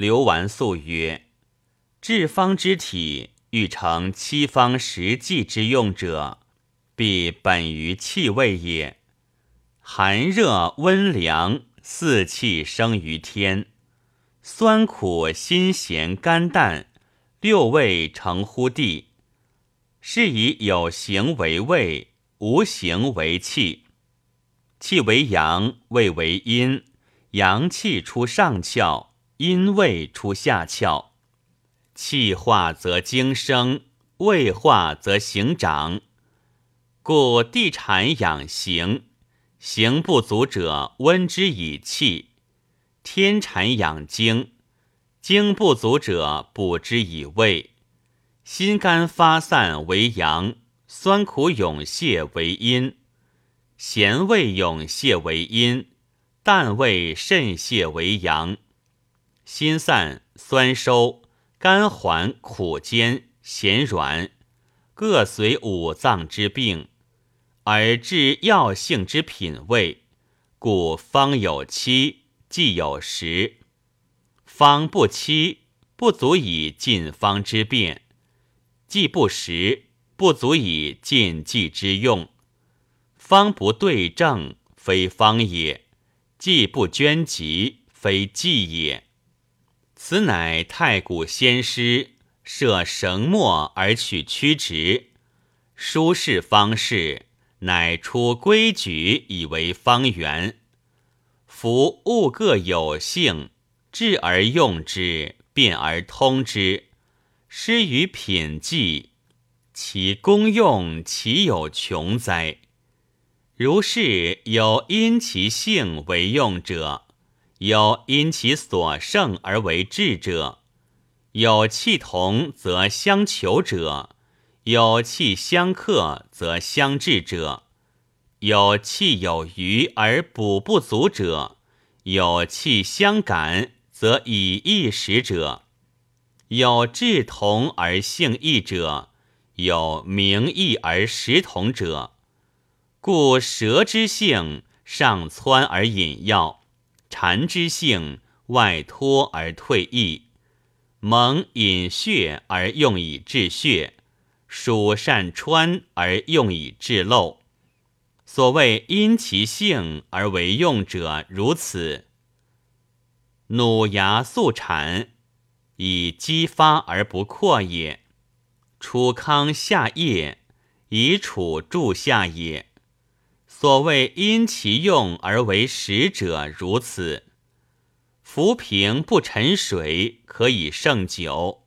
刘完素曰：“治方之体，欲成七方十计之用者，必本于气味也。寒热温凉，四气生于天；酸苦辛咸甘淡，六味成乎地。是以有形为味，无形为气。气为阳，味为阴，阳气出上窍。”阴胃出下窍，气化则精生，胃化则形长。故地产养形，形不足者温之以气；天产养精，精不足者补之以胃。心肝发散为阳，酸苦涌泄为阴，咸味涌泄为阴，淡味渗泄为阳。心散、酸收、甘缓、苦坚、咸软，各随五脏之病，而治药性之品味。故方有七，剂有时。方不期，不足以尽方之变；既不实，不足以尽剂之用。方不对症，非方也；剂不捐疾，非剂也。此乃太古先师设绳墨而取曲直，书事方式，乃出规矩以为方圆。夫物各有性，治而用之，变而通之，失于品计，其功用岂有穷哉？如是有因其性为用者。有因其所胜而为智者，有气同则相求者，有气相克则相制者，有气有余而补不足者，有气相感则以异食者，有志同而性异者，有名异而实同者。故蛇之性上窜而引药。蝉之性，外脱而退逸；蒙引血而用以治血，属善穿而用以治漏。所谓因其性而为用者，如此。弩牙速产，以激发而不扩也；楚康下叶，以楚助下也。所谓因其用而为食者，如此。浮萍不沉水，可以胜酒；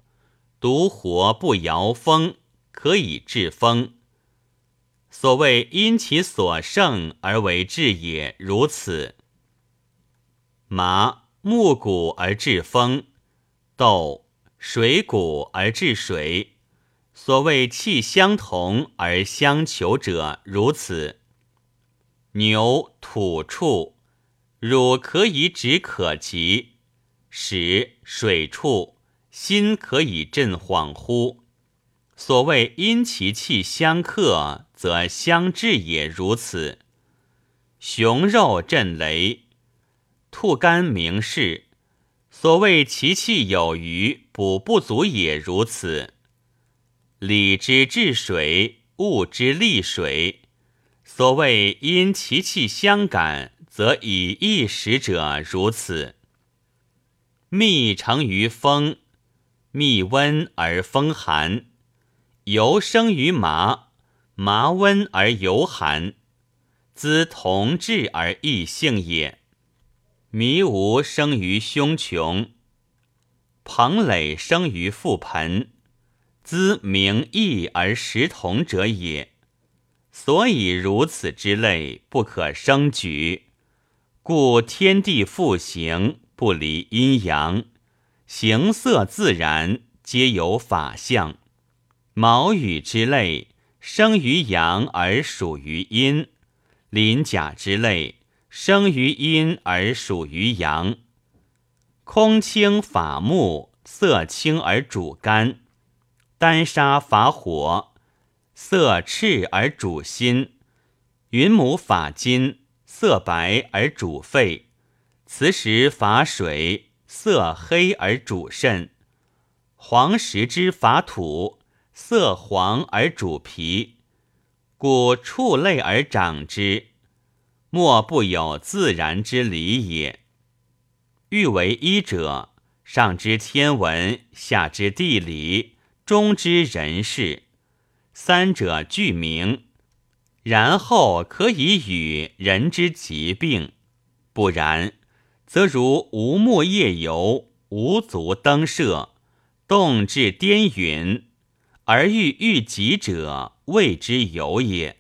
独活不摇风，可以治风。所谓因其所胜而为治也，如此。麻木谷而治风，豆水谷而治水。所谓气相同而相求者，如此。牛土畜，乳可以止可急；使水畜，心可以镇恍惚。所谓因其气相克，则相制也。如此，熊肉震雷，兔肝明示。所谓其气有余，补不足也。如此，理之治水，物之利水。所谓因其气相感，则以一时者，如此。蜜成于风，蜜温而风寒；油生于麻，麻温而油寒。兹同质而异性也。迷无生于胸穷，彭藟生于腹盆，兹名异而实同者也。所以如此之类不可生举，故天地复行不离阴阳，形色自然皆有法相。毛羽之类生于阳而属于阴，鳞甲之类生于阴而属于阳。空清法木，色清而主肝；丹砂法火。色赤而主心，云母法金；色白而主肺，磁石法水；色黑而主肾；黄石之法土，色黄而主脾。故畜类而长之，莫不有自然之理也。欲为医者，上知天文，下知地理，中知人事，三者俱明，然后可以与人之疾病。不然，则如无木夜游，无足登舍，动至颠云，而欲遇疾者。谓之有也。